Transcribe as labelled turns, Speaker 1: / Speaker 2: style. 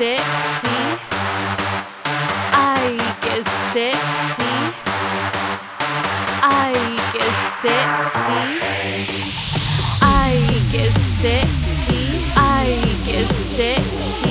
Speaker 1: sexy. I qué sexy. Ay, qué sexy. Ay, qué sexy. Ay, qué sexy.